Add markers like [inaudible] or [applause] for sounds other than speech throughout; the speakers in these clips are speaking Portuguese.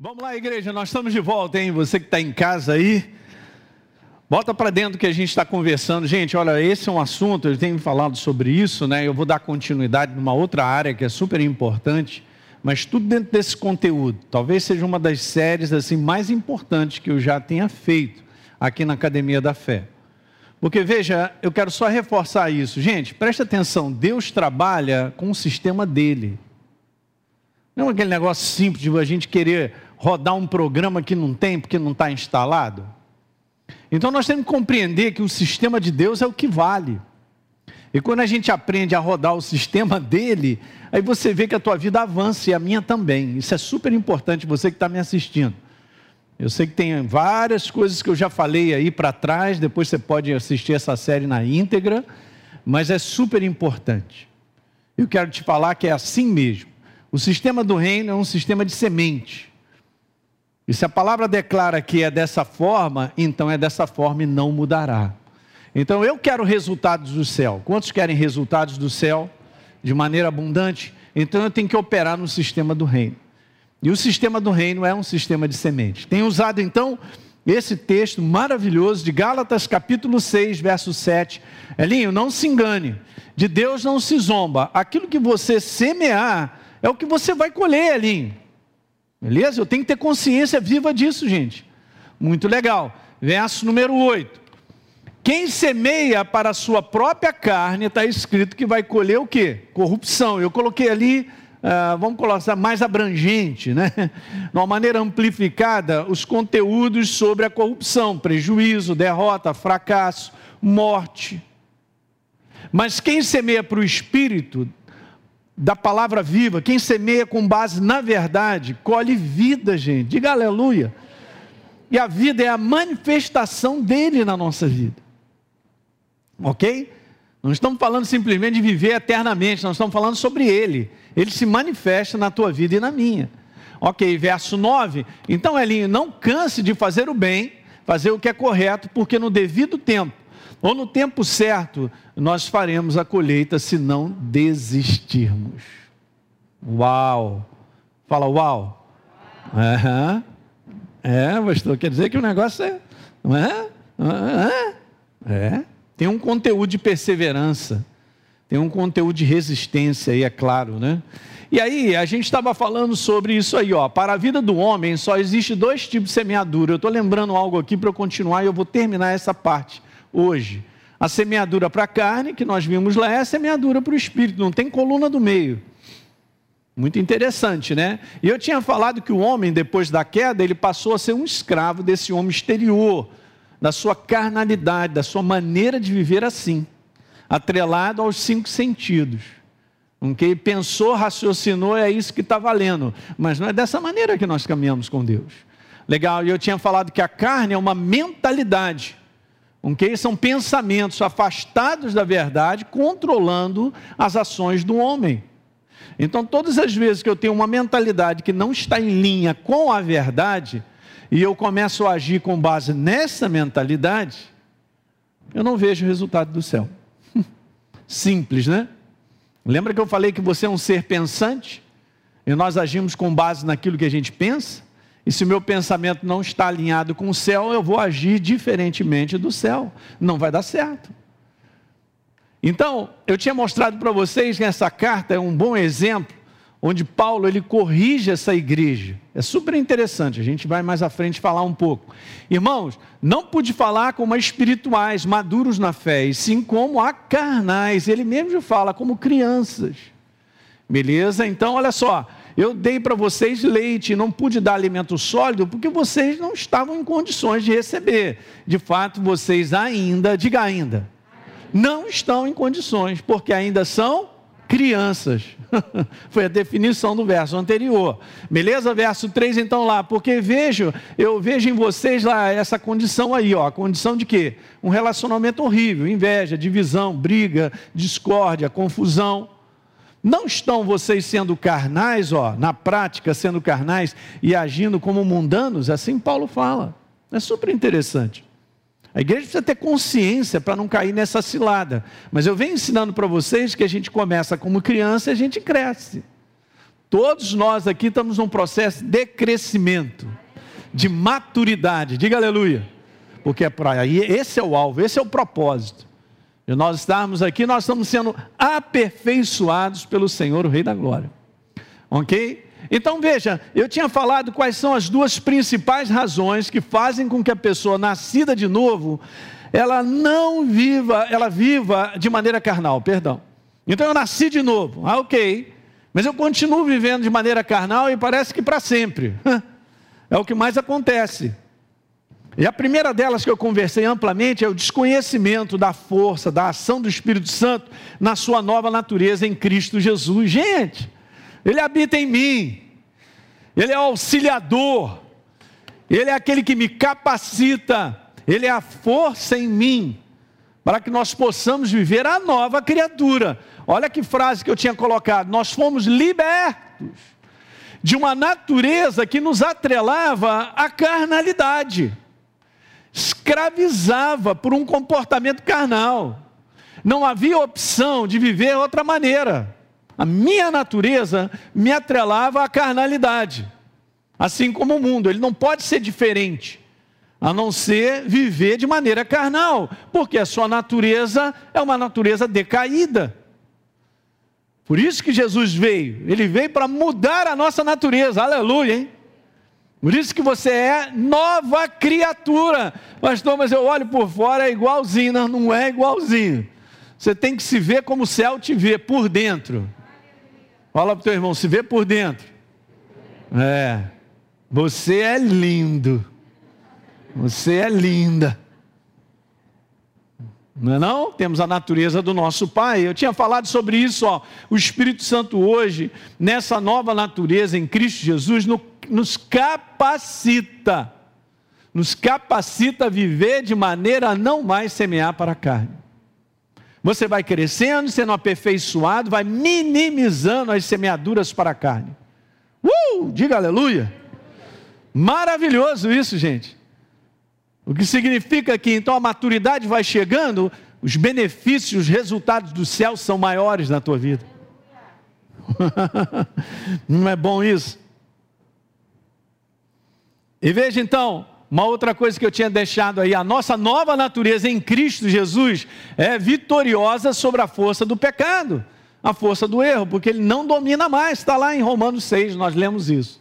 Vamos lá, igreja, nós estamos de volta, hein? Você que está em casa aí, bota para dentro que a gente está conversando. Gente, olha, esse é um assunto, eu tenho falado sobre isso, né? Eu vou dar continuidade numa outra área que é super importante, mas tudo dentro desse conteúdo. Talvez seja uma das séries assim mais importantes que eu já tenha feito aqui na Academia da Fé. Porque veja, eu quero só reforçar isso. Gente, preste atenção, Deus trabalha com o sistema dele. Não é aquele negócio simples de a gente querer rodar um programa que não tem porque não está instalado? Então nós temos que compreender que o sistema de Deus é o que vale. E quando a gente aprende a rodar o sistema [laughs] dele, aí você vê que a tua vida avança e a minha também. Isso é super importante, você que está me assistindo. Eu sei que tem várias coisas que eu já falei aí para trás, depois você pode assistir essa série na íntegra, mas é super importante. Eu quero te falar que é assim mesmo. O sistema do reino é um sistema de semente. E se a palavra declara que é dessa forma, então é dessa forma e não mudará. Então eu quero resultados do céu. Quantos querem resultados do céu de maneira abundante? Então eu tenho que operar no sistema do reino. E o sistema do reino é um sistema de semente. Tenho usado então esse texto maravilhoso de Gálatas capítulo 6, verso 7. Elinho, não se engane. De Deus não se zomba. Aquilo que você semear é o que você vai colher, Elinho. Beleza? Eu tenho que ter consciência viva disso, gente. Muito legal. Verso número 8. Quem semeia para a sua própria carne, está escrito que vai colher o quê? Corrupção. Eu coloquei ali, uh, vamos colocar mais abrangente, né? De uma maneira amplificada, os conteúdos sobre a corrupção: prejuízo, derrota, fracasso, morte. Mas quem semeia para o espírito, da palavra viva, quem semeia com base na verdade, colhe vida, gente. Diga aleluia. E a vida é a manifestação dele na nossa vida. Ok? Não estamos falando simplesmente de viver eternamente, nós estamos falando sobre ele. Ele se manifesta na tua vida e na minha. Ok, verso 9. Então, Elinho, não canse de fazer o bem, fazer o que é correto, porque no devido tempo ou no tempo certo, nós faremos a colheita se não desistirmos. Uau! Fala uau! É, pastor, quer dizer que o negócio é. Não é? é? É. Tem um conteúdo de perseverança, tem um conteúdo de resistência aí, é claro, né? E aí, a gente estava falando sobre isso aí, ó. Para a vida do homem só existe dois tipos de semeadura. Eu estou lembrando algo aqui para eu continuar e eu vou terminar essa parte hoje. A semeadura para a carne, que nós vimos lá, é a semeadura para o espírito, não tem coluna do meio. Muito interessante, né? E eu tinha falado que o homem, depois da queda, ele passou a ser um escravo desse homem exterior, da sua carnalidade, da sua maneira de viver assim, atrelado aos cinco sentidos. Que pensou, raciocinou, é isso que está valendo. Mas não é dessa maneira que nós caminhamos com Deus. Legal, e eu tinha falado que a carne é uma mentalidade Ok? São pensamentos afastados da verdade, controlando as ações do homem. Então, todas as vezes que eu tenho uma mentalidade que não está em linha com a verdade, e eu começo a agir com base nessa mentalidade, eu não vejo o resultado do céu. [laughs] Simples, né? Lembra que eu falei que você é um ser pensante? E nós agimos com base naquilo que a gente pensa? E se meu pensamento não está alinhado com o céu, eu vou agir diferentemente do céu. Não vai dar certo. Então, eu tinha mostrado para vocês que essa carta é um bom exemplo onde Paulo ele corrige essa igreja. É super interessante, a gente vai mais à frente falar um pouco. Irmãos, não pude falar como espirituais, maduros na fé, e sim como a carnais. Ele mesmo fala como crianças. Beleza? Então, olha só, eu dei para vocês leite, não pude dar alimento sólido porque vocês não estavam em condições de receber. De fato, vocês ainda, diga ainda, não estão em condições, porque ainda são crianças. [laughs] Foi a definição do verso anterior. Beleza? Verso 3 então lá, porque vejo, eu vejo em vocês lá essa condição aí, ó, a condição de quê? Um relacionamento horrível, inveja, divisão, briga, discórdia, confusão. Não estão vocês sendo carnais, ó, na prática sendo carnais e agindo como mundanos? Assim Paulo fala. É super interessante. A igreja precisa ter consciência para não cair nessa cilada. Mas eu venho ensinando para vocês que a gente começa como criança e a gente cresce. Todos nós aqui estamos num processo de crescimento, de maturidade. Diga aleluia. Porque é para aí, esse é o alvo, esse é o propósito. E nós estarmos aqui, nós estamos sendo aperfeiçoados pelo Senhor, o Rei da Glória. Ok? Então veja, eu tinha falado quais são as duas principais razões que fazem com que a pessoa nascida de novo, ela não viva, ela viva de maneira carnal, perdão. Então eu nasci de novo, ah, ok, mas eu continuo vivendo de maneira carnal e parece que para sempre. [laughs] É o que mais acontece. E a primeira delas que eu conversei amplamente é o desconhecimento da força, da ação do Espírito Santo na sua nova natureza em Cristo Jesus. Gente, Ele habita em mim, Ele é o auxiliador, Ele é aquele que me capacita, Ele é a força em mim, para que nós possamos viver a nova criatura. Olha que frase que eu tinha colocado: nós fomos libertos de uma natureza que nos atrelava à carnalidade escravizava por um comportamento carnal. Não havia opção de viver outra maneira. A minha natureza me atrelava à carnalidade, assim como o mundo, ele não pode ser diferente, a não ser viver de maneira carnal, porque a sua natureza é uma natureza decaída. Por isso que Jesus veio, ele veio para mudar a nossa natureza, aleluia, hein? Por isso que você é nova criatura. Pastor, mas eu olho por fora, é igualzinho. Não, não é igualzinho. Você tem que se ver como o céu te vê, por dentro. Fala para o teu irmão, se vê por dentro. É. Você é lindo. Você é linda. Não é não? Temos a natureza do nosso Pai. Eu tinha falado sobre isso, ó. O Espírito Santo hoje, nessa nova natureza em Cristo Jesus, no nos capacita, nos capacita a viver de maneira a não mais semear para a carne. Você vai crescendo, sendo aperfeiçoado, vai minimizando as semeaduras para a carne. Uh! Diga aleluia! Maravilhoso isso, gente. O que significa que então a maturidade vai chegando, os benefícios, os resultados do céu são maiores na tua vida. [laughs] Não é bom isso? E veja então, uma outra coisa que eu tinha deixado aí, a nossa nova natureza em Cristo Jesus é vitoriosa sobre a força do pecado, a força do erro, porque ele não domina mais, está lá em Romanos 6, nós lemos isso.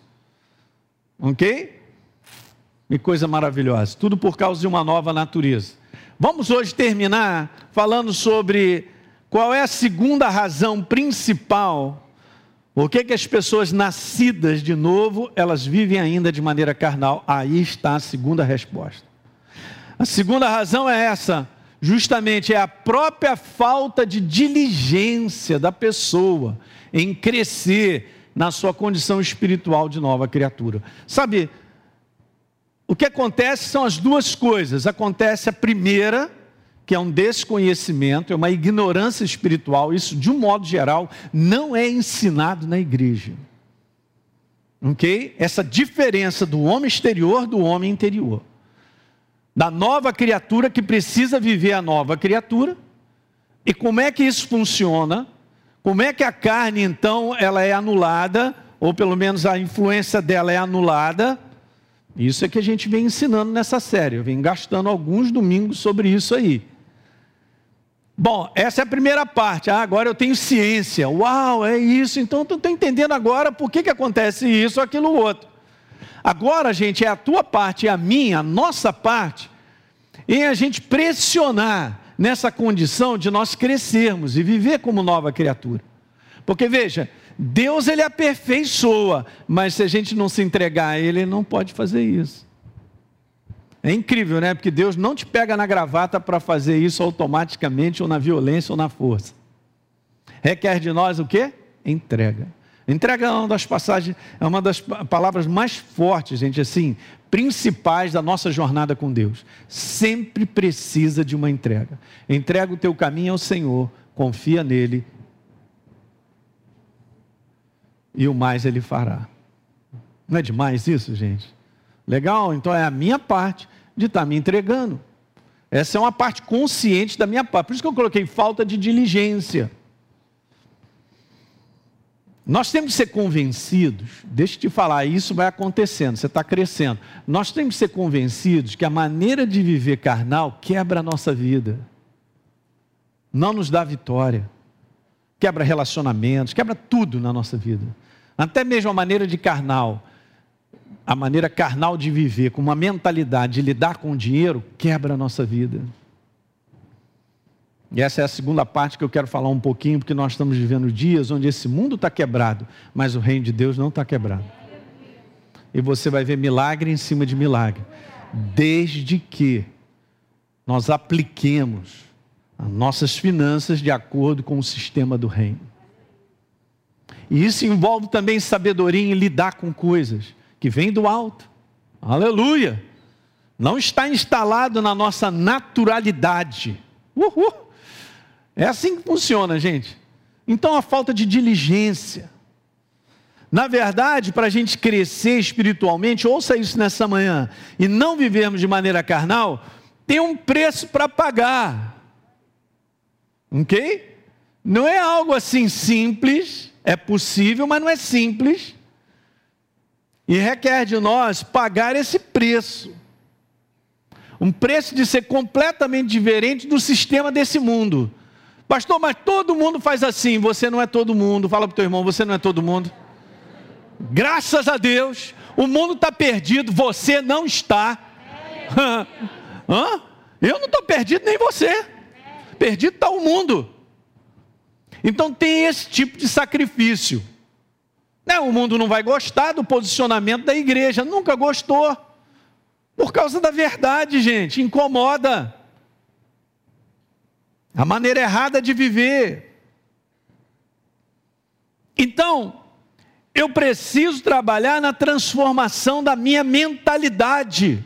Ok? Que coisa maravilhosa, tudo por causa de uma nova natureza. Vamos hoje terminar falando sobre qual é a segunda razão principal por que, que as pessoas nascidas de novo, elas vivem ainda de maneira carnal? Aí está a segunda resposta. A segunda razão é essa, justamente é a própria falta de diligência da pessoa em crescer na sua condição espiritual de nova criatura. Sabe, o que acontece são as duas coisas. Acontece a primeira, que é um desconhecimento, é uma ignorância espiritual, isso de um modo geral não é ensinado na igreja. Ok? Essa diferença do homem exterior do homem interior. Da nova criatura que precisa viver a nova criatura. E como é que isso funciona? Como é que a carne, então, ela é anulada, ou pelo menos a influência dela é anulada? Isso é que a gente vem ensinando nessa série. Eu venho gastando alguns domingos sobre isso aí. Bom, essa é a primeira parte. Ah, agora eu tenho ciência. Uau, é isso. Então tu está entendendo agora por que, que acontece isso, aquilo, outro. Agora, gente, é a tua parte, é a minha, a nossa parte, em a gente pressionar nessa condição de nós crescermos e viver como nova criatura. Porque veja, Deus ele aperfeiçoa, mas se a gente não se entregar a Ele, Ele não pode fazer isso. É incrível, né? Porque Deus não te pega na gravata para fazer isso automaticamente, ou na violência, ou na força. Requer de nós o quê? Entrega. Entrega é uma das passagens, é uma das palavras mais fortes, gente, assim, principais da nossa jornada com Deus. Sempre precisa de uma entrega. Entrega o teu caminho ao Senhor, confia nele e o mais ele fará. Não é demais isso, gente? Legal? Então é a minha parte de estar tá me entregando. Essa é uma parte consciente da minha parte. Por isso que eu coloquei falta de diligência. Nós temos que ser convencidos, deixa eu te falar, isso vai acontecendo, você está crescendo. Nós temos que ser convencidos que a maneira de viver carnal quebra a nossa vida, não nos dá vitória, quebra relacionamentos, quebra tudo na nossa vida. Até mesmo a maneira de carnal, a maneira carnal de viver, com uma mentalidade de lidar com o dinheiro, quebra a nossa vida. E essa é a segunda parte que eu quero falar um pouquinho, porque nós estamos vivendo dias onde esse mundo está quebrado, mas o reino de Deus não está quebrado. E você vai ver milagre em cima de milagre, desde que nós apliquemos as nossas finanças de acordo com o sistema do reino. E isso envolve também sabedoria em lidar com coisas que vêm do alto. Aleluia! Não está instalado na nossa naturalidade. Uhul! É assim que funciona, gente. Então a falta de diligência. Na verdade, para a gente crescer espiritualmente, ouça isso nessa manhã, e não vivermos de maneira carnal, tem um preço para pagar. Ok? Não é algo assim simples, é possível, mas não é simples. E requer de nós pagar esse preço. Um preço de ser completamente diferente do sistema desse mundo. Pastor, mas todo mundo faz assim. Você não é todo mundo. Fala para o teu irmão, você não é todo mundo. Graças a Deus, o mundo está perdido, você não está. [laughs] Hã? Eu não estou perdido, nem você. Perdido está o mundo. Então tem esse tipo de sacrifício. Né? O mundo não vai gostar do posicionamento da igreja, nunca gostou. Por causa da verdade, gente, incomoda a maneira errada de viver. Então, eu preciso trabalhar na transformação da minha mentalidade.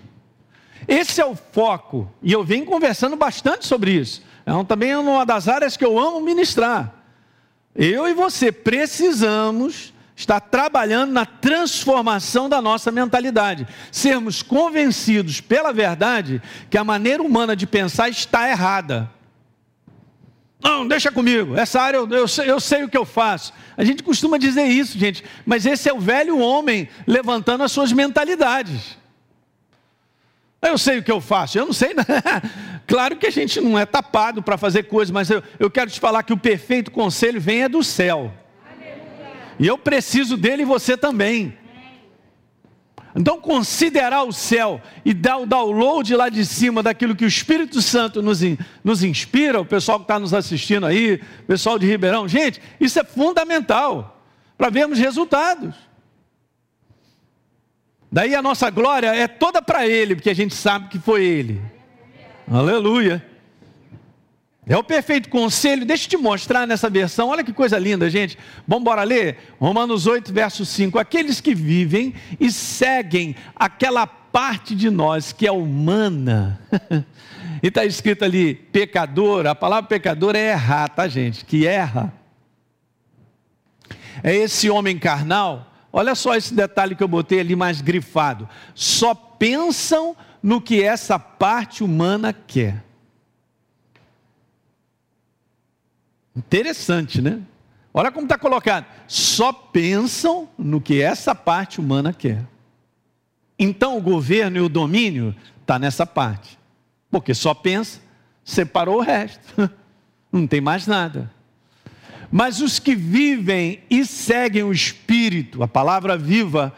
Esse é o foco, e eu venho conversando bastante sobre isso. É também uma das áreas que eu amo ministrar. Eu e você precisamos estar trabalhando na transformação da nossa mentalidade, sermos convencidos pela verdade que a maneira humana de pensar está errada. Não, deixa comigo, essa área eu, eu, sei, eu sei o que eu faço. A gente costuma dizer isso, gente, mas esse é o velho homem levantando as suas mentalidades. Eu sei o que eu faço, eu não sei. Né? [laughs] Claro que a gente não é tapado para fazer coisas, mas eu, eu quero te falar que o perfeito conselho vem é do céu. E eu preciso dele e você também. Então, considerar o céu e dar o download lá de cima daquilo que o Espírito Santo nos, nos inspira, o pessoal que está nos assistindo aí, o pessoal de Ribeirão, gente, isso é fundamental para vermos resultados. Daí a nossa glória é toda para Ele, porque a gente sabe que foi Ele. Aleluia. É o perfeito conselho. Deixa eu te mostrar nessa versão. Olha que coisa linda, gente. Vamos embora ler? Romanos 8, verso 5. Aqueles que vivem e seguem aquela parte de nós que é humana. [laughs] e está escrito ali, pecador. A palavra pecador é errar, tá, gente? Que erra. É esse homem carnal. Olha só esse detalhe que eu botei ali mais grifado. Só pensam no que essa parte humana quer. Interessante, né? Olha como está colocado. Só pensam no que essa parte humana quer. Então o governo e o domínio está nessa parte. Porque só pensa, separou o resto. [laughs] Não tem mais nada. Mas os que vivem e seguem o Espírito, a palavra viva,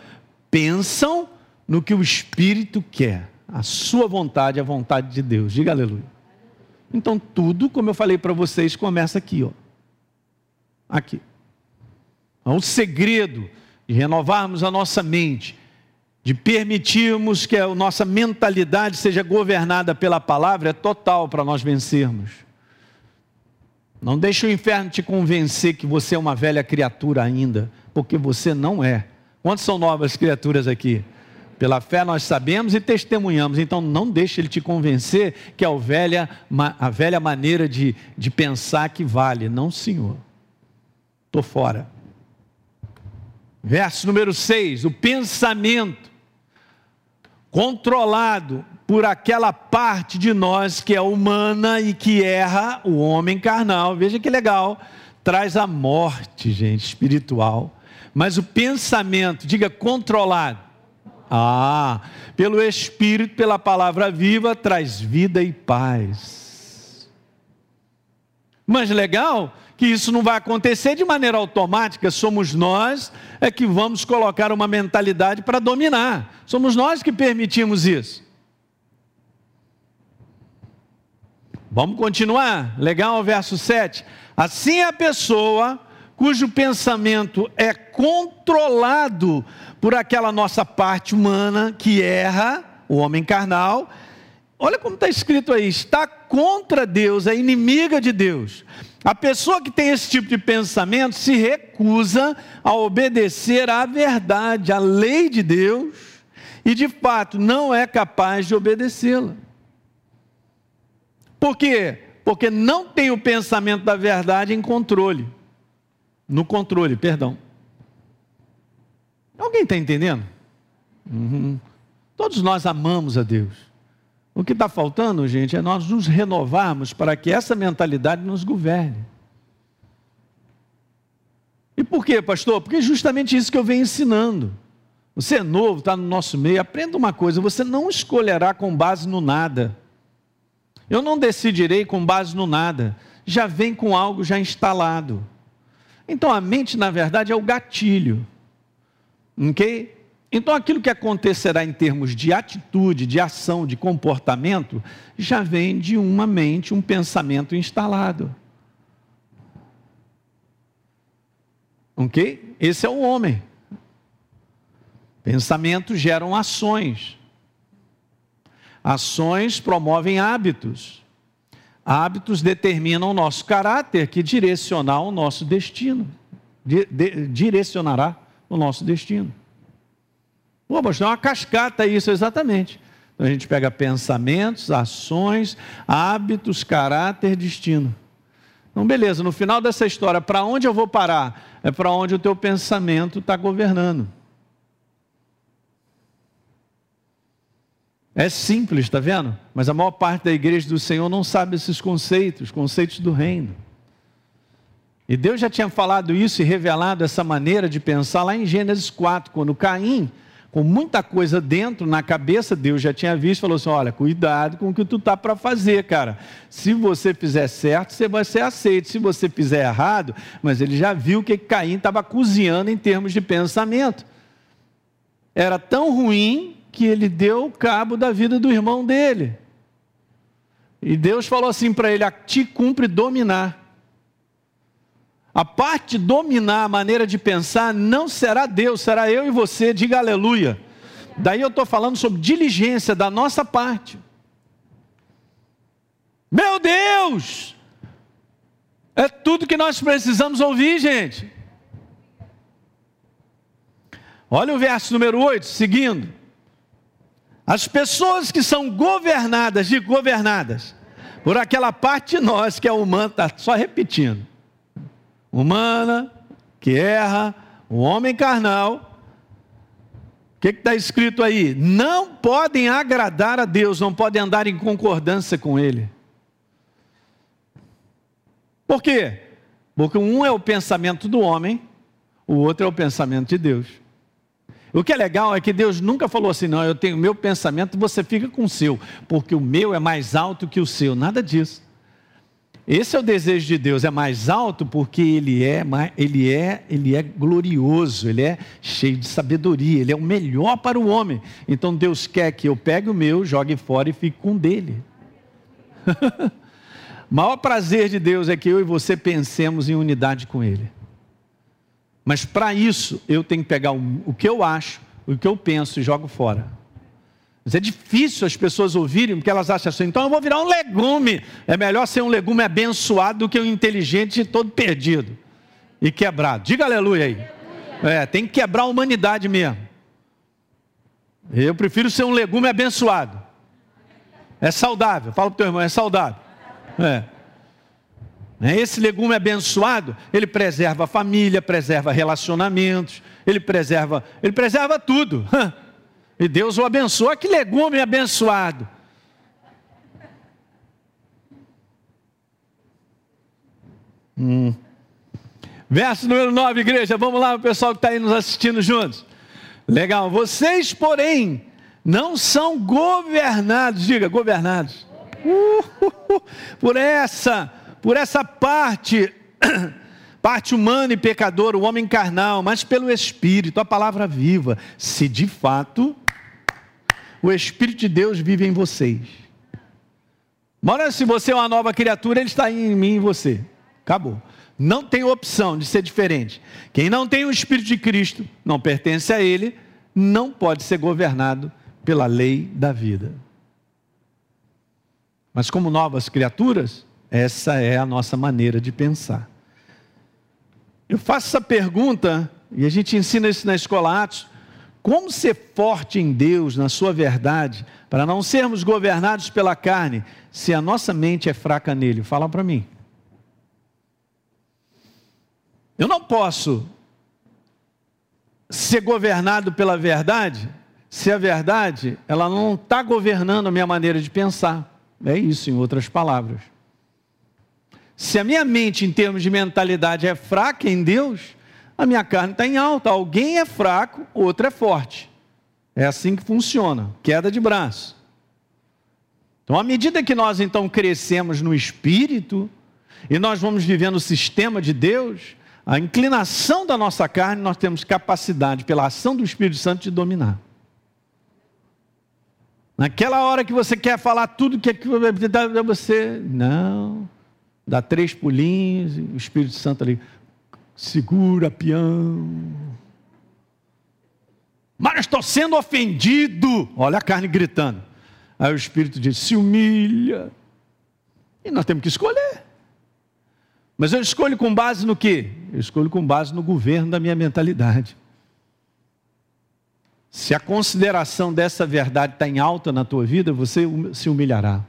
pensam no que o Espírito quer. A sua vontade, a vontade de Deus. Diga aleluia. Então tudo, como eu falei para vocês, começa aqui, ó. Aqui. Então, o segredo de renovarmos a nossa mente, de permitirmos que a nossa mentalidade seja governada pela palavra é total para nós vencermos. Não deixe o inferno te convencer que você é uma velha criatura ainda, porque você não é. Quantas são novas criaturas aqui? Pela fé nós sabemos e testemunhamos. Então não deixe ele te convencer que é a velha, a velha maneira de, de pensar que vale. Não, Senhor. Estou fora. Verso número 6: o pensamento controlado por aquela parte de nós que é humana e que erra, o homem carnal. Veja que legal. traz a morte, gente, espiritual. Mas o pensamento, diga controlado. Ah, pelo Espírito, pela palavra viva, traz vida e paz. Mas legal que isso não vai acontecer de maneira automática, somos nós é que vamos colocar uma mentalidade para dominar. Somos nós que permitimos isso. Vamos continuar? Legal, verso 7. Assim a pessoa cujo pensamento é controlado por aquela nossa parte humana que erra, o homem carnal. Olha como está escrito aí: está contra Deus, é inimiga de Deus. A pessoa que tem esse tipo de pensamento se recusa a obedecer à verdade, à lei de Deus, e de fato não é capaz de obedecê-la. Por quê? Porque não tem o pensamento da verdade em controle. No controle, perdão. Alguém está entendendo? Uhum. Todos nós amamos a Deus. O que está faltando, gente, é nós nos renovarmos para que essa mentalidade nos governe. E por quê, pastor? Porque é justamente isso que eu venho ensinando. Você é novo, está no nosso meio, aprenda uma coisa: você não escolherá com base no nada. Eu não decidirei com base no nada, já vem com algo já instalado. Então a mente, na verdade, é o gatilho. Ok? Então aquilo que acontecerá em termos de atitude, de ação, de comportamento, já vem de uma mente, um pensamento instalado. Ok? Esse é o homem. Pensamentos geram ações. Ações promovem hábitos. Hábitos determinam o nosso caráter, que direcionar o nosso destino. De, de, direcionará o nosso destino. Pô, pastor, é uma cascata isso, exatamente. Então a gente pega pensamentos, ações, hábitos, caráter, destino. Então, beleza, no final dessa história, para onde eu vou parar? É para onde o teu pensamento está governando. É simples, está vendo? Mas a maior parte da igreja do Senhor não sabe esses conceitos, conceitos do reino. E Deus já tinha falado isso e revelado essa maneira de pensar lá em Gênesis 4, quando Caim, com muita coisa dentro na cabeça, Deus já tinha visto falou assim: olha, cuidado com o que tu tá para fazer, cara. Se você fizer certo, você vai ser aceito. Se você fizer errado, mas ele já viu que Caim estava cozinhando em termos de pensamento. Era tão ruim que ele deu cabo da vida do irmão dele. E Deus falou assim para ele: a ti cumpre dominar. A parte dominar a maneira de pensar não será Deus, será eu e você, diga aleluia. Daí eu estou falando sobre diligência da nossa parte. Meu Deus! É tudo que nós precisamos ouvir, gente. Olha o verso número 8, seguindo. As pessoas que são governadas, de governadas, por aquela parte de nós que é humana, está só repetindo. Humana, que erra, o homem carnal. O que está escrito aí? Não podem agradar a Deus, não podem andar em concordância com Ele. Por quê? Porque um é o pensamento do homem, o outro é o pensamento de Deus. O que é legal é que Deus nunca falou assim, não, eu tenho o meu pensamento, você fica com o seu, porque o meu é mais alto que o seu. Nada disso. Esse é o desejo de Deus, é mais alto porque ele é, ele é, ele é glorioso, ele é cheio de sabedoria, ele é o melhor para o homem. Então Deus quer que eu pegue o meu, jogue fora e fique com o dele. [laughs] o maior prazer de Deus é que eu e você pensemos em unidade com ele. Mas para isso, eu tenho que pegar o, que eu acho, o que eu penso e jogo fora. Mas é difícil as pessoas ouvirem, porque elas acham assim, então eu vou virar um legume. É melhor ser um legume abençoado do que um inteligente todo perdido e quebrado. Diga aleluia aí. É, tem que quebrar a humanidade mesmo. Eu prefiro ser um legume abençoado. É saudável. Fala para o teu irmão, é saudável. É. Né? Esse legume abençoado, ele preserva a família, preserva relacionamentos, ele preserva, ele preserva tudo. [laughs] E Deus o abençoa. Que legume abençoado. Hum. Verso número 9, igreja. Vamos lá, o pessoal que está aí nos assistindo juntos. Legal. Vocês, porém, não são governados, diga, governados. Uh, uh, [laughs] uh, por essa, por essa parte, [clears throat] parte humana e pecadora, o homem carnal, mas pelo Espírito, a palavra viva, se de fato o Espírito de Deus vive em vocês. Mora se você é uma nova criatura, ele está em mim e em você. Acabou. Não tem opção de ser diferente. Quem não tem o Espírito de Cristo, não pertence a Ele, não pode ser governado pela lei da vida. Mas, como novas criaturas, essa é a nossa maneira de pensar. Eu faço essa pergunta, e a gente ensina isso na escola Atos: como ser forte em Deus, na Sua verdade, para não sermos governados pela carne, se a nossa mente é fraca nele? Fala para mim. Eu não posso ser governado pela verdade se a verdade ela não está governando a minha maneira de pensar. É isso, em outras palavras. Se a minha mente, em termos de mentalidade, é fraca em Deus, a minha carne está em alta. Alguém é fraco, outro é forte. É assim que funciona. Queda de braço. Então, à medida que nós então crescemos no espírito e nós vamos vivendo o sistema de Deus, a inclinação da nossa carne, nós temos capacidade, pela ação do Espírito Santo, de dominar. Naquela hora que você quer falar tudo que você, não, dá três pulinhos, o Espírito Santo ali, segura, peão. Mas estou sendo ofendido. Olha a carne gritando. Aí o Espírito diz: se humilha. E nós temos que escolher. Mas eu escolho com base no quê? Eu escolho com base no governo da minha mentalidade. Se a consideração dessa verdade está em alta na tua vida, você se humilhará.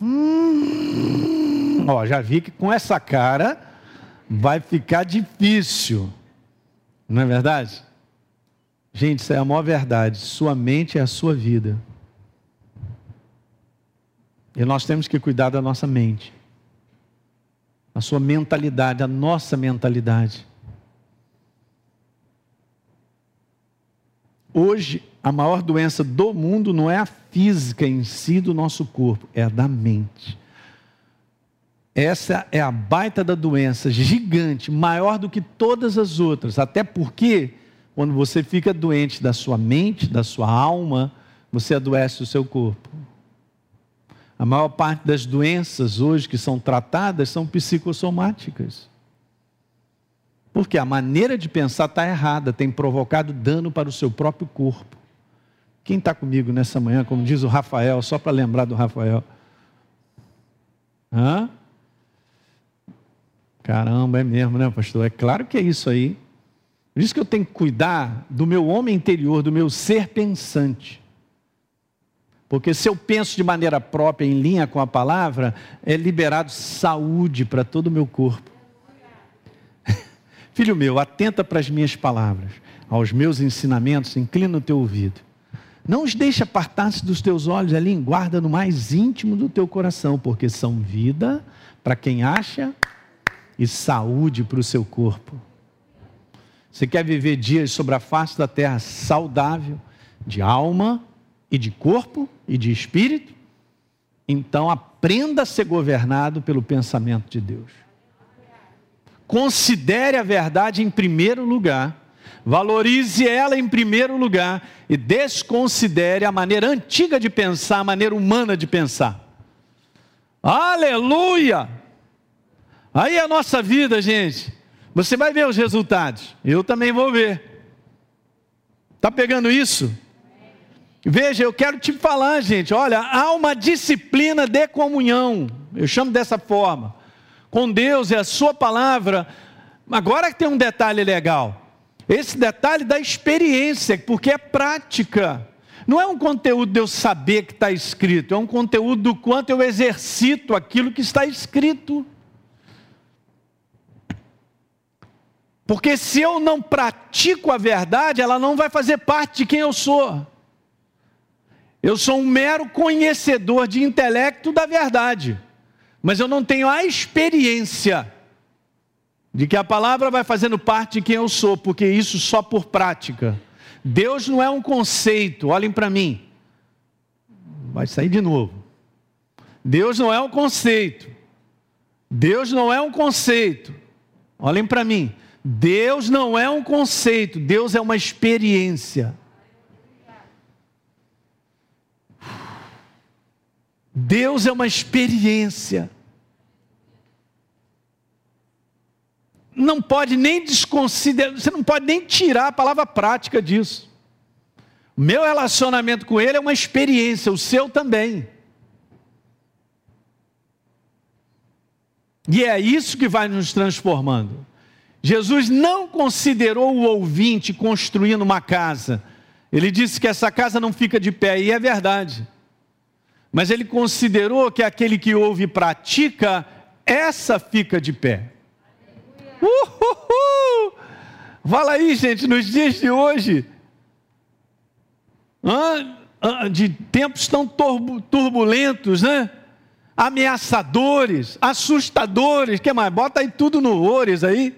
Hum, ó, já vi que com essa cara vai ficar difícil. Não é verdade? Gente, isso é a maior verdade. Sua mente é a sua vida. E nós temos que cuidar da nossa mente a sua mentalidade, a nossa mentalidade. Hoje, a maior doença do mundo não é a física em si do nosso corpo, é a da mente. Essa é a baita da doença, gigante, maior do que todas as outras. Até porque, quando você fica doente da sua mente, da sua alma, você adoece o seu corpo. A maior parte das doenças hoje que são tratadas são psicossomáticas. Porque a maneira de pensar está errada, tem provocado dano para o seu próprio corpo. Quem está comigo nessa manhã, como diz o Rafael, só para lembrar do Rafael? Hã? Caramba, é mesmo, né, pastor? É claro que é isso aí. Por isso que eu tenho que cuidar do meu homem interior, do meu ser pensante. Porque se eu penso de maneira própria, em linha com a palavra, é liberado saúde para todo o meu corpo. [laughs] Filho meu, atenta para as minhas palavras, aos meus ensinamentos, inclina o teu ouvido. Não os deixe apartar-se dos teus olhos ali, guarda no mais íntimo do teu coração, porque são vida para quem acha e saúde para o seu corpo. Você quer viver dias sobre a face da terra saudável, de alma, e de corpo e de espírito, então aprenda a ser governado pelo pensamento de Deus. Considere a verdade em primeiro lugar, valorize ela em primeiro lugar e desconsidere a maneira antiga de pensar, a maneira humana de pensar. Aleluia! Aí é a nossa vida, gente. Você vai ver os resultados. Eu também vou ver. Está pegando isso? Veja, eu quero te falar, gente, olha, há uma disciplina de comunhão, eu chamo dessa forma, com Deus e a Sua palavra. Agora que tem um detalhe legal, esse detalhe da experiência, porque é prática. Não é um conteúdo de eu saber que está escrito, é um conteúdo do quanto eu exercito aquilo que está escrito. Porque se eu não pratico a verdade, ela não vai fazer parte de quem eu sou. Eu sou um mero conhecedor de intelecto da verdade, mas eu não tenho a experiência de que a palavra vai fazendo parte de quem eu sou, porque isso só por prática. Deus não é um conceito, olhem para mim. Vai sair de novo. Deus não é um conceito. Deus não é um conceito. Olhem para mim. Deus não é um conceito, Deus é uma experiência. Deus é uma experiência. Não pode nem desconsiderar, você não pode nem tirar a palavra prática disso. Meu relacionamento com Ele é uma experiência, o seu também. E é isso que vai nos transformando. Jesus não considerou o ouvinte construindo uma casa. Ele disse que essa casa não fica de pé, e é verdade. Mas ele considerou que aquele que ouve e pratica, essa fica de pé. Uhul! Fala aí, gente, nos dias de hoje, de tempos tão turbulentos, né? Ameaçadores, assustadores, que mais? Bota aí tudo no ores aí.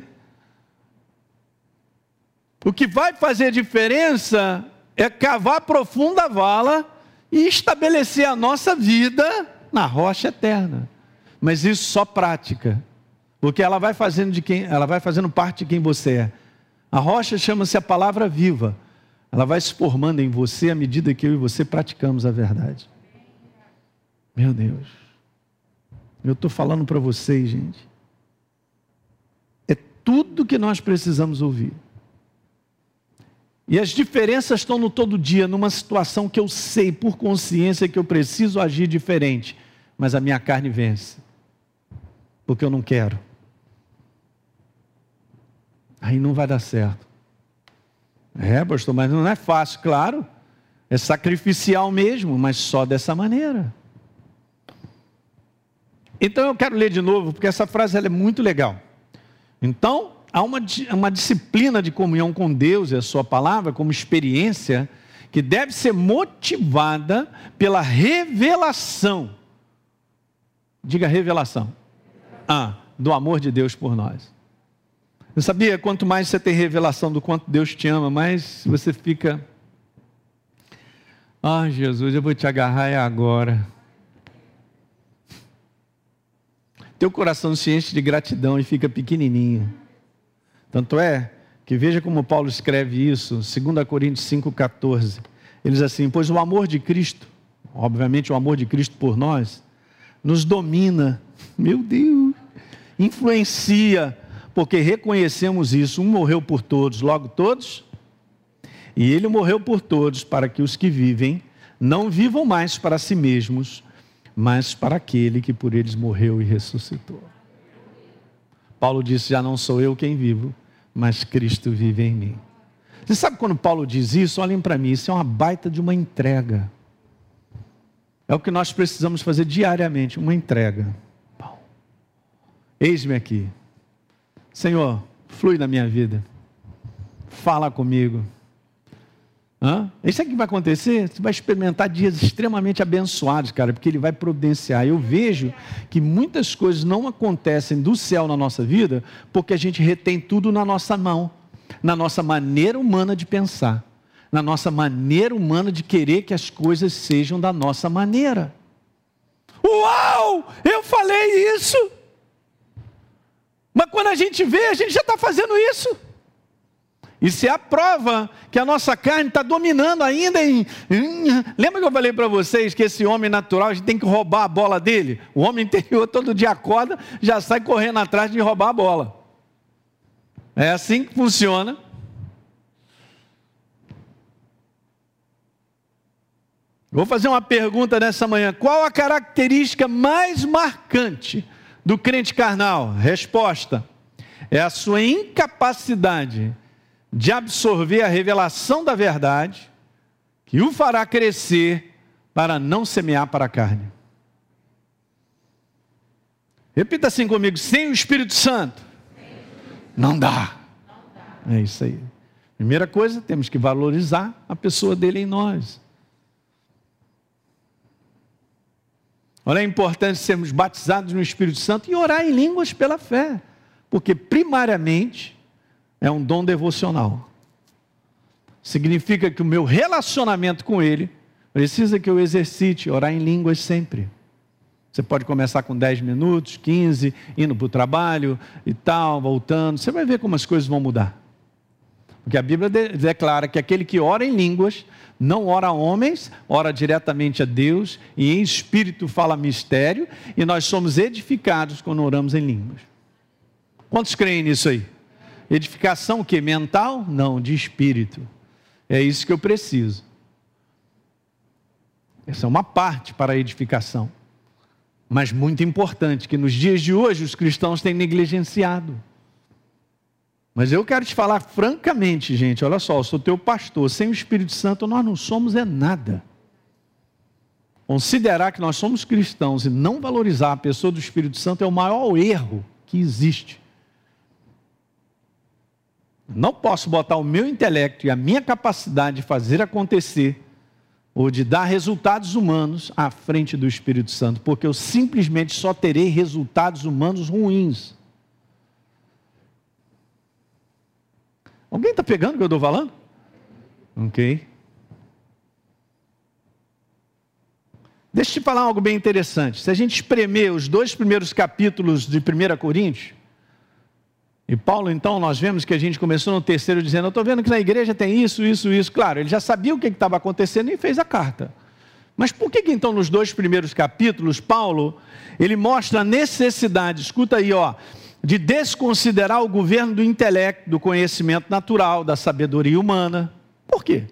O que vai fazer diferença é cavar profunda vala e estabelecer a nossa vida na rocha eterna. Mas isso só prática. Porque ela vai fazendo de quem, ela vai fazendo parte de quem você é. A rocha chama-se a palavra viva. Ela vai se formando em você à medida que eu e você praticamos a verdade. Meu Deus. Eu estou falando para vocês, gente. É tudo que nós precisamos ouvir. E as diferenças estão no todo dia, numa situação que eu sei por consciência que eu preciso agir diferente, mas a minha carne vence, porque eu não quero aí não vai dar certo. É, pastor, mas não é fácil, claro. É sacrificial mesmo, mas só dessa maneira. Então eu quero ler de novo, porque essa frase é muito legal. Então, há uma, uma disciplina de comunhão com Deus e a Sua palavra, como experiência, que deve ser motivada pela revelação. Diga revelação. Ah, do amor de Deus por nós. Não sabia? Quanto mais você tem revelação do quanto Deus te ama, mais você fica. Ah, Jesus, eu vou te agarrar é agora. Teu coração se enche de gratidão e fica pequenininho. Tanto é que veja como Paulo escreve isso, 2 Coríntios 5,14. Ele diz assim: Pois o amor de Cristo, obviamente o amor de Cristo por nós, nos domina, meu Deus, influencia porque reconhecemos isso. Um morreu por todos, logo todos. E ele morreu por todos, para que os que vivem não vivam mais para si mesmos, mas para aquele que por eles morreu e ressuscitou. Paulo disse: Já não sou eu quem vivo, mas Cristo vive em mim. Você sabe quando Paulo diz isso? Olhem para mim, isso é uma baita de uma entrega. É o que nós precisamos fazer diariamente, uma entrega. Eis-me aqui. Senhor, flui na minha vida. Fala comigo. Hã? Isso que vai acontecer? Você vai experimentar dias extremamente abençoados, cara, porque Ele vai providenciar. Eu vejo que muitas coisas não acontecem do céu na nossa vida porque a gente retém tudo na nossa mão, na nossa maneira humana de pensar, na nossa maneira humana de querer que as coisas sejam da nossa maneira. Uau! Eu falei isso! Mas quando a gente vê, a gente já está fazendo isso. Isso é a prova que a nossa carne está dominando ainda em. Lembra que eu falei para vocês que esse homem natural, a gente tem que roubar a bola dele? O homem [laughs] interior todo dia acorda, já sai correndo atrás de roubar a bola. É assim que funciona. Vou fazer uma pergunta nessa manhã. Qual a característica mais marcante do crente carnal? Resposta: é a sua incapacidade de absorver a revelação da verdade que o fará crescer para não semear para a carne. Repita assim comigo: sem o Espírito Santo, não dá. É isso aí. Primeira coisa, temos que valorizar a pessoa dele em nós. Olha, é importante sermos batizados no Espírito Santo e orar em línguas pela fé. Porque, primariamente, é um dom devocional. Significa que o meu relacionamento com Ele precisa que eu exercite orar em línguas sempre. Você pode começar com 10 minutos, 15, indo para o trabalho e tal, voltando. Você vai ver como as coisas vão mudar. Porque a Bíblia declara que aquele que ora em línguas não ora a homens, ora diretamente a Deus e em espírito fala mistério, e nós somos edificados quando oramos em línguas. Quantos creem nisso aí? Edificação que mental? Não, de espírito. É isso que eu preciso. Essa é uma parte para a edificação. Mas muito importante que nos dias de hoje os cristãos têm negligenciado. Mas eu quero te falar francamente, gente, olha só, eu sou teu pastor, sem o Espírito Santo nós não somos é nada. Considerar que nós somos cristãos e não valorizar a pessoa do Espírito Santo é o maior erro que existe. Não posso botar o meu intelecto e a minha capacidade de fazer acontecer ou de dar resultados humanos à frente do Espírito Santo, porque eu simplesmente só terei resultados humanos ruins. Alguém está pegando o que eu estou falando? Ok. Deixa eu te falar algo bem interessante. Se a gente espremer os dois primeiros capítulos de 1 Coríntios, e Paulo, então, nós vemos que a gente começou no terceiro dizendo: Eu estou vendo que na igreja tem isso, isso, isso. Claro, ele já sabia o que estava acontecendo e fez a carta. Mas por que, que então nos dois primeiros capítulos, Paulo, ele mostra a necessidade, escuta aí, ó, de desconsiderar o governo do intelecto, do conhecimento natural, da sabedoria humana. Por quê?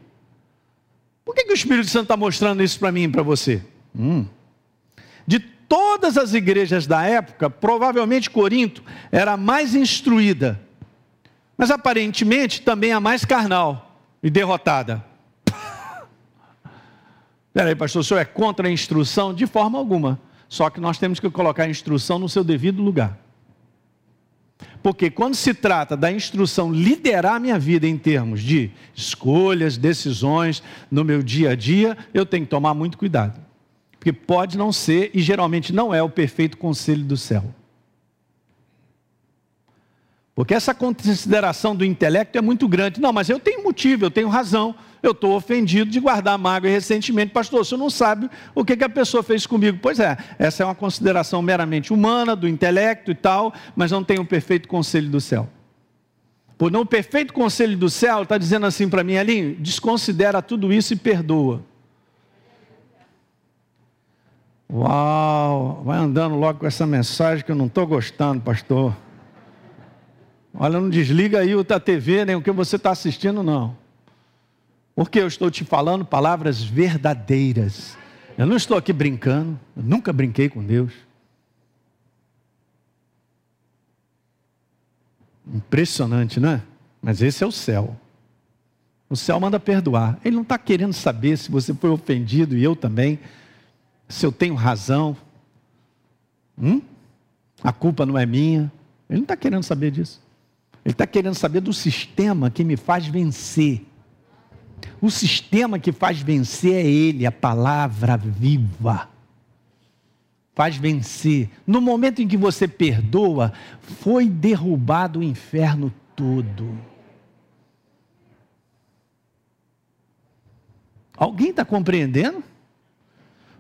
Por que, que o Espírito Santo está mostrando isso para mim e para você? Hum. De todas as igrejas da época, provavelmente Corinto era a mais instruída, mas aparentemente também a mais carnal e derrotada. [laughs] Peraí, pastor, o senhor é contra a instrução? De forma alguma. Só que nós temos que colocar a instrução no seu devido lugar. Porque quando se trata da instrução liderar a minha vida em termos de escolhas, decisões no meu dia a dia, eu tenho que tomar muito cuidado. Porque pode não ser e geralmente não é o perfeito conselho do céu. Porque essa consideração do intelecto é muito grande. Não, mas eu tenho motivo, eu tenho razão. Eu estou ofendido de guardar mágoa e ressentimento. Pastor, você não sabe o que, que a pessoa fez comigo. Pois é, essa é uma consideração meramente humana, do intelecto e tal, mas não tem o perfeito conselho do céu. Por não o perfeito conselho do céu, está dizendo assim para mim ali, desconsidera tudo isso e perdoa. Uau, vai andando logo com essa mensagem que eu não estou gostando, pastor. Olha, não desliga aí a TV, nem o que você está assistindo, não. Porque eu estou te falando palavras verdadeiras. Eu não estou aqui brincando, eu nunca brinquei com Deus. Impressionante, não é? Mas esse é o céu. O céu manda perdoar. Ele não está querendo saber se você foi ofendido e eu também, se eu tenho razão. Hum? A culpa não é minha. Ele não está querendo saber disso. Ele está querendo saber do sistema que me faz vencer. O sistema que faz vencer é Ele, a palavra viva. Faz vencer. No momento em que você perdoa, foi derrubado o inferno todo. Alguém está compreendendo?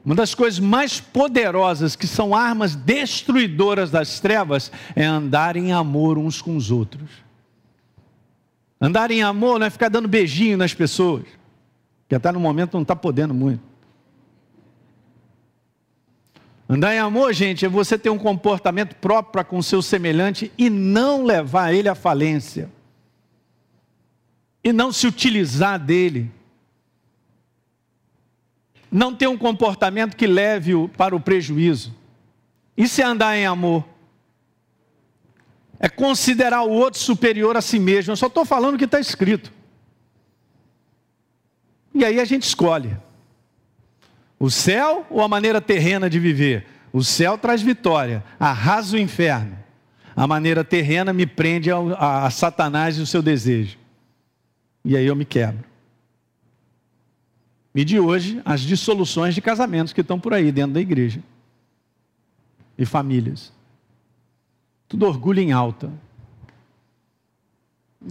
Uma das coisas mais poderosas, que são armas destruidoras das trevas, é andar em amor uns com os outros. Andar em amor não é ficar dando beijinho nas pessoas, que até no momento não está podendo muito. Andar em amor, gente, é você ter um comportamento próprio para com o seu semelhante e não levar ele à falência. E não se utilizar dele não ter um comportamento que leve-o para o prejuízo. Isso é andar em amor. É considerar o outro superior a si mesmo. Eu só estou falando o que está escrito. E aí a gente escolhe. O céu ou a maneira terrena de viver? O céu traz vitória, arrasa o inferno. A maneira terrena me prende a, a, a Satanás e o seu desejo. E aí eu me quebro. E de hoje, as dissoluções de casamentos que estão por aí dentro da igreja. E famílias. Tudo orgulho em alta.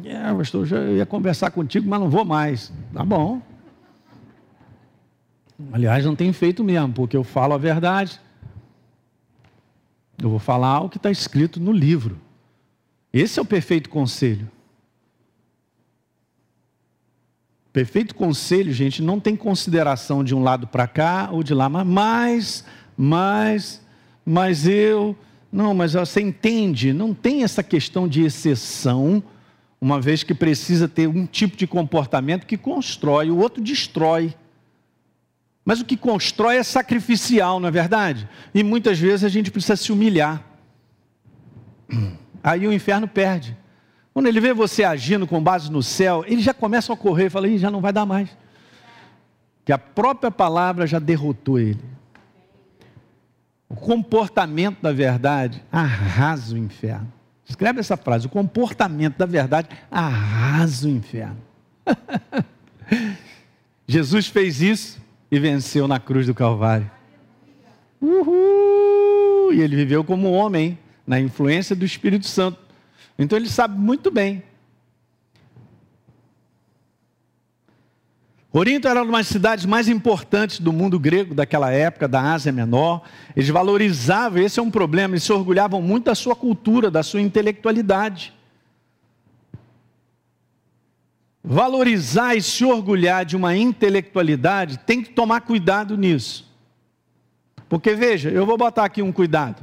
É, pastor, já ia conversar contigo, mas não vou mais. Tá bom. Aliás, não tem feito mesmo, porque eu falo a verdade. Eu vou falar o que está escrito no livro. Esse é o perfeito conselho. Perfeito conselho, gente, não tem consideração de um lado para cá ou de lá, mas, mas, mas eu. Não, mas você entende, não tem essa questão de exceção, uma vez que precisa ter um tipo de comportamento que constrói, o outro destrói. Mas o que constrói é sacrificial, não é verdade? E muitas vezes a gente precisa se humilhar. Aí o inferno perde. Quando ele vê você agindo com base no céu, ele já começa a correr e fala: já não vai dar mais. Que a própria palavra já derrotou ele. O comportamento da verdade arrasa o inferno. Escreve essa frase: o comportamento da verdade arrasa o inferno. [laughs] Jesus fez isso e venceu na cruz do Calvário. Uhul! E ele viveu como homem, na influência do Espírito Santo. Então ele sabe muito bem. Corinto era uma das cidades mais importantes do mundo grego daquela época, da Ásia Menor. Eles valorizavam, esse é um problema, eles se orgulhavam muito da sua cultura, da sua intelectualidade. valorizar e se orgulhar de uma intelectualidade, tem que tomar cuidado nisso. Porque veja, eu vou botar aqui um cuidado.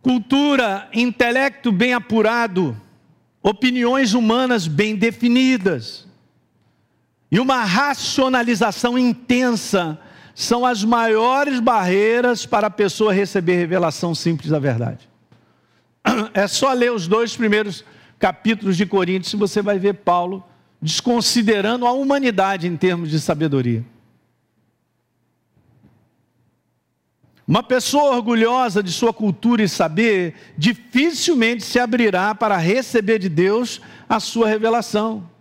Cultura, intelecto bem apurado, opiniões humanas bem definidas e uma racionalização intensa são as maiores barreiras para a pessoa receber revelação simples da verdade. [clears throat] É só ler os dois primeiros capítulos de Coríntios, você vai ver Paulo desconsiderando a humanidade em termos de sabedoria. Uma pessoa orgulhosa de sua cultura e saber dificilmente se abrirá para receber de Deus a sua revelação.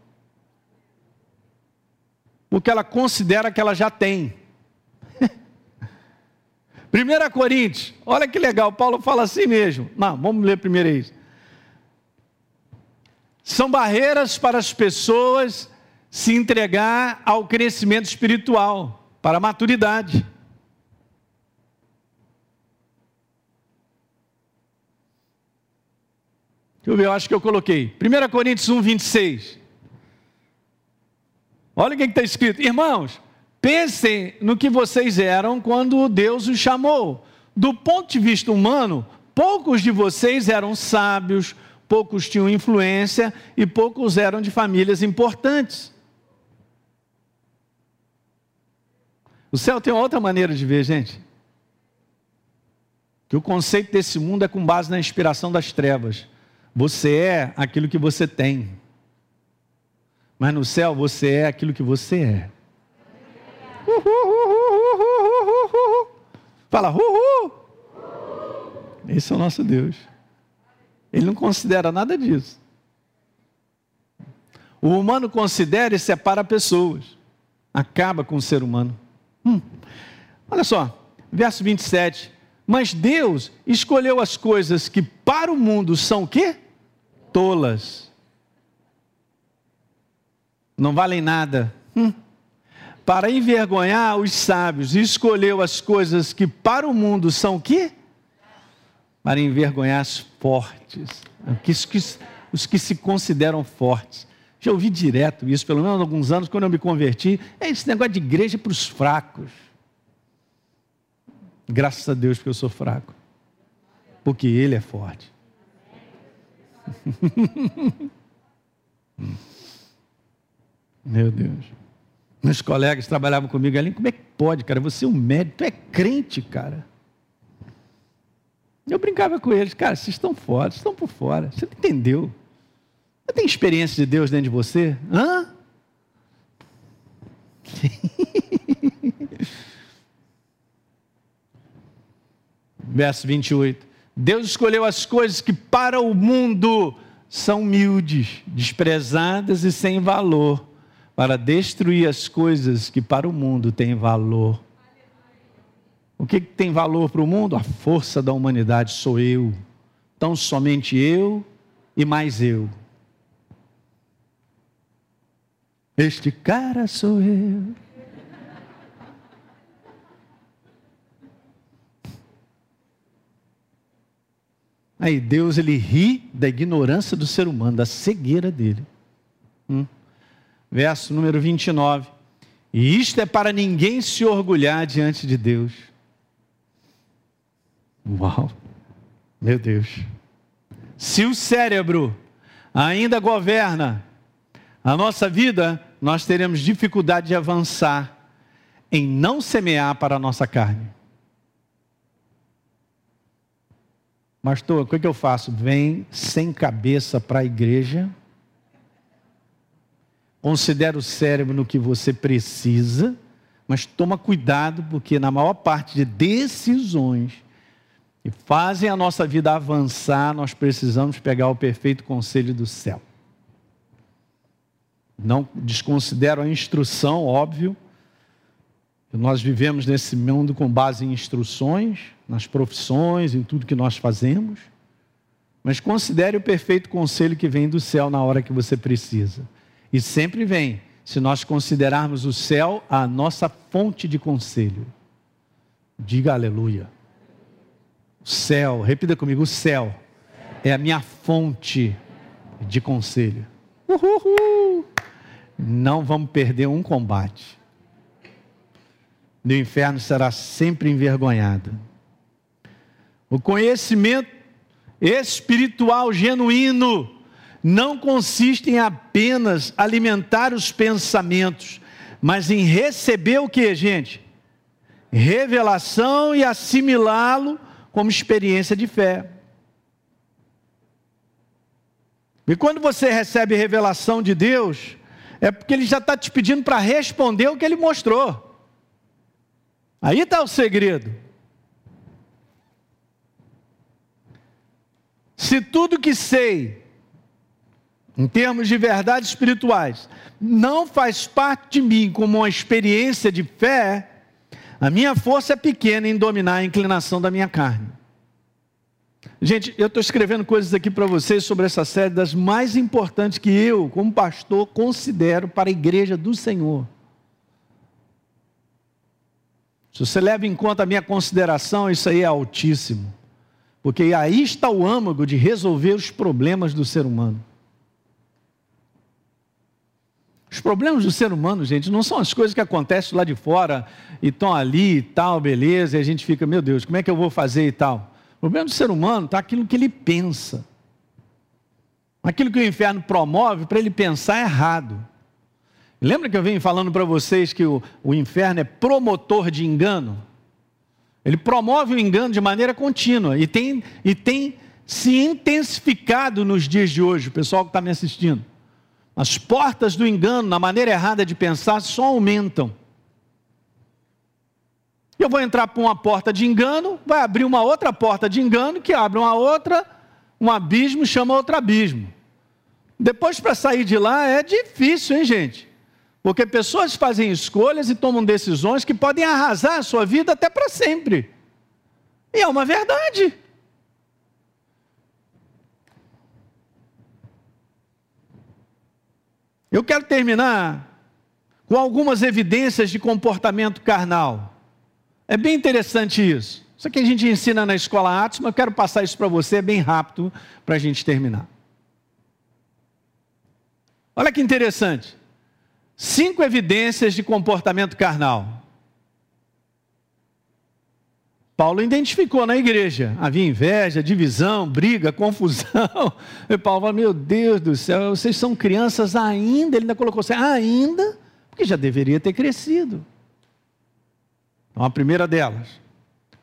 Porque ela considera que ela já tem. [laughs] 1 Coríntios, olha que legal, Paulo fala assim mesmo. Não, vamos ler primeiro isso são barreiras para as pessoas se entregar ao crescimento espiritual, para a maturidade. Deixa eu ver, eu acho que eu coloquei. 1 Coríntios 1, 26. Olha o que está escrito. Irmãos, pensem no que vocês eram quando Deus os chamou. Do ponto de vista humano, poucos de vocês eram sábios, poucos tinham influência e poucos eram de famílias importantes. O céu tem outra maneira de ver, gente. Que o conceito desse mundo é com base na inspiração das trevas. Você é aquilo que você tem. Mas no céu você é aquilo que você é. Fala, uhul. Esse é o nosso Deus. Ele não considera nada disso. O humano considera e separa pessoas. Acaba com o ser humano. Hum. Olha só, verso 27. Mas Deus escolheu as coisas que para o mundo são o quê? Tolas. Não valem nada. Hum. Para envergonhar os sábios, escolheu as coisas que para o mundo são o quê? para envergonhar os fortes, os que, os que se consideram fortes. Já ouvi direto isso, pelo menos há alguns anos, quando eu me converti. É esse negócio de igreja para os fracos. Graças a Deus que eu sou fraco. Porque Ele é forte. [laughs] Meu Deus. Meus colegas trabalhavam comigo ali. Como é que pode, cara? Você é um médico, tu é crente, cara. Eu brincava com eles, cara, vocês estão fora, vocês estão por fora, você não entendeu. Você tem experiência de Deus dentro de você? Hã? [laughs] Verso 28. Deus escolheu as coisas que para o mundo são humildes, desprezadas e sem valor, para destruir as coisas que para o mundo têm valor. O que, tem valor para o mundo? A força da humanidade sou eu. Então, somente eu e mais eu. Este cara sou eu. Aí Deus ele ri da ignorância do ser humano, da cegueira dele. Hum. Verso número 29. E isto é para ninguém se orgulhar diante de Deus. Uau! Meu Deus. Se o cérebro ainda governa a nossa vida, nós teremos dificuldade de avançar em não semear para a nossa carne. Pastor, o que, é que eu faço? Vem sem cabeça para a igreja. Considera o cérebro no que você precisa, mas toma cuidado, porque na maior parte de decisões que fazem a nossa vida avançar, nós precisamos pegar o perfeito conselho do céu. Não desconsidero a instrução, óbvio. Nós vivemos nesse mundo com base em instruções, nas profissões, em tudo que nós fazemos. Mas considere o perfeito conselho que vem do céu na hora que você precisa. E sempre vem, se nós considerarmos o céu a nossa fonte de conselho. Diga aleluia. O céu, repita comigo: o céu é a minha fonte de conselho. Não vamos perder um combate. No inferno será sempre envergonhado. O conhecimento espiritual genuíno não consiste em apenas alimentar os pensamentos, mas em receber o que, gente? Revelação e assimilá-lo como experiência de fé. E quando você recebe revelação de Deus, é porque Ele já está te pedindo para responder o que Ele mostrou. Aí está o segredo. Se tudo que sei, em termos de verdades espirituais, não faz parte de mim como uma experiência de fé, a minha força é pequena em dominar a inclinação da minha carne. Gente, eu estou escrevendo coisas aqui para vocês sobre essa série das mais importantes que eu, como pastor, considero para a igreja do Senhor. Se você leva em conta a minha consideração, isso aí é altíssimo. Porque aí está o âmago de resolver os problemas do ser humano. Os problemas do ser humano, gente, não são as coisas que acontecem lá de fora e estão ali e tal, beleza, e a gente fica, meu Deus, como é que eu vou fazer e tal. O problema do ser humano está aquilo que ele pensa. Aquilo que o inferno promove para ele pensar errado. Lembra que eu venho falando para vocês que o, o inferno é promotor de engano? Ele promove o engano de maneira contínua e tem, e tem se intensificado nos dias de hoje, o pessoal que está me assistindo. As portas do engano, na maneira errada de pensar, só aumentam. Eu vou entrar por uma porta de engano, vai abrir uma outra porta de engano, que abre uma outra, um abismo, chama outro abismo. Depois, para sair de lá, é difícil, hein, gente? Porque pessoas fazem escolhas e tomam decisões que podem arrasar a sua vida até para sempre. E é uma verdade. Eu quero terminar com algumas evidências de comportamento carnal. É bem interessante isso. Isso aqui a gente ensina na escola Atos, mas eu quero passar isso para você bem rápido para a gente terminar. Olha que interessante. Cinco evidências de comportamento carnal. Paulo identificou na igreja. Havia inveja, divisão, briga, [laughs] confusão. E Paulo falou: Meu Deus do céu, vocês são crianças ainda. Ele ainda colocou assim: ainda, porque já deveria ter crescido. Então, a primeira delas.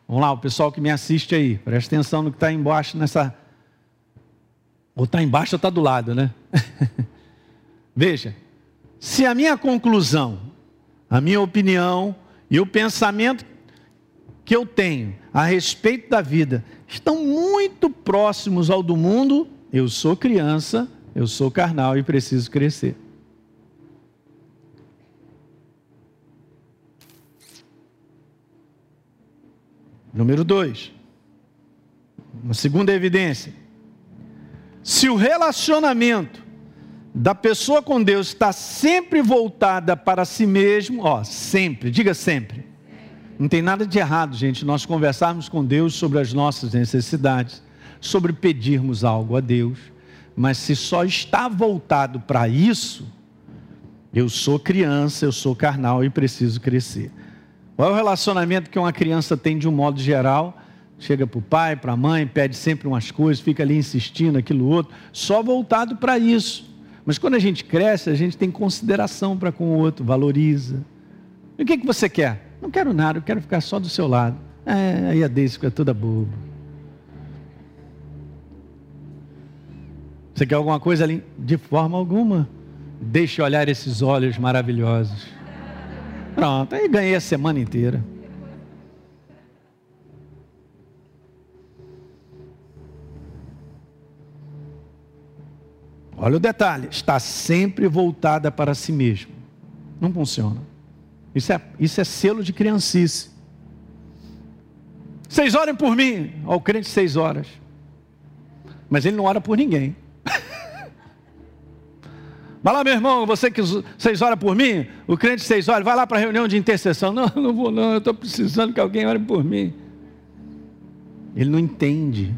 Vamos lá, o pessoal que me assiste aí, presta atenção no que está embaixo nessa. Ou está embaixo ou está do lado, né? [laughs] Veja, se a minha conclusão, a minha opinião e o pensamento que eu tenho a respeito da vida estão muito próximos ao do mundo, eu sou criança, eu sou carnal e preciso crescer. Número dois, uma segunda evidência. Se o relacionamento da pessoa com Deus está sempre voltada para si mesmo, ó, sempre, diga sempre. Não tem nada de errado, gente, nós conversarmos com Deus sobre as nossas necessidades, sobre pedirmos algo a Deus, mas se só está voltado para isso, eu sou criança, eu sou carnal e preciso crescer. Qual é o relacionamento que uma criança tem de um modo geral? Chega para o pai, para a mãe, pede sempre umas coisas, fica ali insistindo, aquilo outro, só voltado para isso. Mas quando a gente cresce, a gente tem consideração para com o outro, valoriza. E o que, que você quer? Não quero nada, eu quero ficar só do seu lado. É, aí a Deise fica toda boba. Você quer alguma coisa ali? De forma alguma. Deixe olhar esses olhos maravilhosos. Pronto, aí ganhei a semana inteira. Olha o detalhe: está sempre voltada para si mesmo. Não funciona. Isso é, isso é selo de criancice. Seis orem por mim. Ó, o crente seis horas. Mas ele não ora por ninguém. [laughs] Vai lá, meu irmão, você que seis horas por mim, o crente seis horas, vai lá para a reunião de intercessão. Não, não vou não, eu estou precisando que alguém ore por mim. Ele não entende.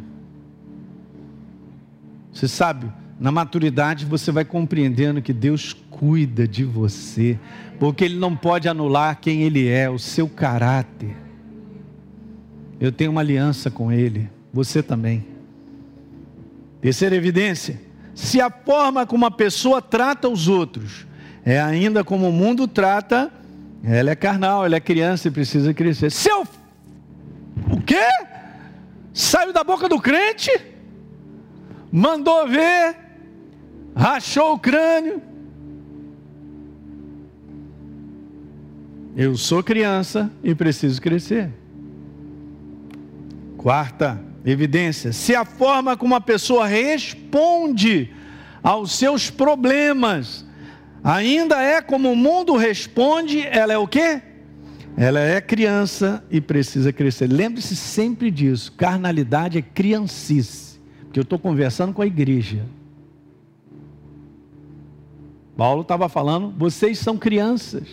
Você sabe, na maturidade você vai compreendendo que Deus cuida de você, porque Ele não pode anular quem Ele é, o seu caráter. Eu tenho uma aliança com Ele, você também. Terceira evidência se a forma como a pessoa trata os outros é ainda como o mundo trata, ela é carnal, ela é criança e precisa crescer. Se eu. O quê? Saiu da boca do crente, mandou ver, rachou o crânio. Eu sou criança e preciso crescer. Quarta evidência. Se a forma como a pessoa responde aos seus problemas ainda é como o mundo responde, ela é o quê? Ela é criança e precisa crescer. Lembre-se sempre disso. Carnalidade é criancice. Porque eu estou conversando com a igreja. Paulo estava falando, vocês são crianças.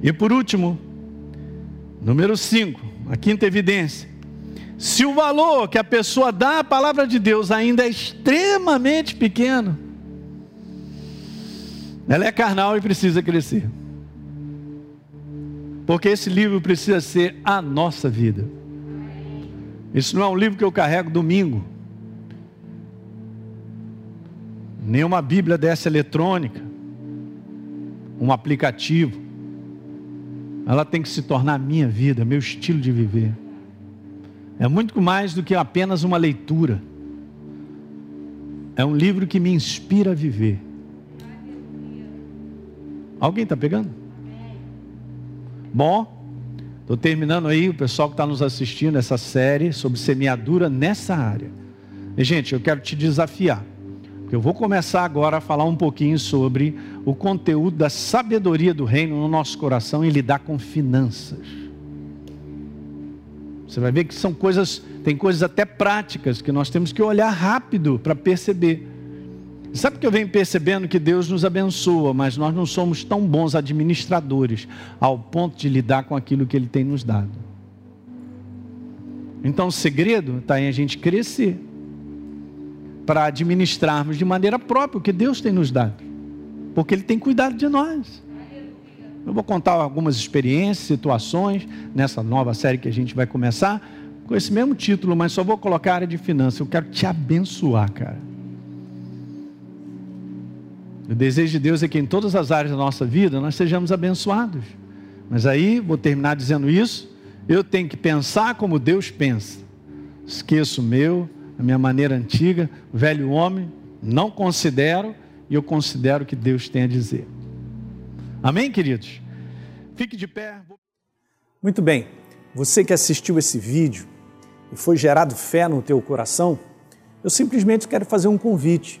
E por último, número 5, a quinta evidência. Se o valor que a pessoa dá à palavra de Deus ainda é extremamente pequeno, ela é carnal e precisa crescer. Porque esse livro precisa ser a nossa vida. Isso não é um livro que eu carrego domingo. Nem uma Bíblia dessa eletrônica. Um aplicativo ela tem que se tornar minha vida, meu estilo de viver. É muito mais do que apenas uma leitura. É um livro que me inspira a viver. Alguém está pegando? Bom, estou terminando aí o pessoal que está nos assistindo essa série sobre semeadura nessa área. E, gente, eu quero te desafiar. Eu vou começar agora a falar um pouquinho sobre o conteúdo da sabedoria do reino no nosso coração e lidar com finanças. Você vai ver que são coisas, tem coisas até práticas que nós temos que olhar rápido para perceber. Sabe que eu venho percebendo que Deus nos abençoa, mas nós não somos tão bons administradores ao ponto de lidar com aquilo que Ele tem nos dado. Então o segredo está em a gente crescer para administrarmos de maneira própria o que Deus tem nos dado, porque Ele tem cuidado de nós. Eu vou contar algumas experiências, situações nessa nova série que a gente vai começar com esse mesmo título, mas só vou colocar a área de finanças. Eu quero te abençoar, cara. O desejo de Deus é que em todas as áreas da nossa vida nós sejamos abençoados. Mas aí, vou terminar dizendo isso, eu tenho que pensar como Deus pensa. Esqueço o meu, a minha maneira antiga, velho homem, não considero e eu considero o que Deus tem a dizer. Amém, queridos? Fique de pé. Muito bem. Você que assistiu esse vídeo e foi gerado fé no teu coração, eu simplesmente quero fazer um convite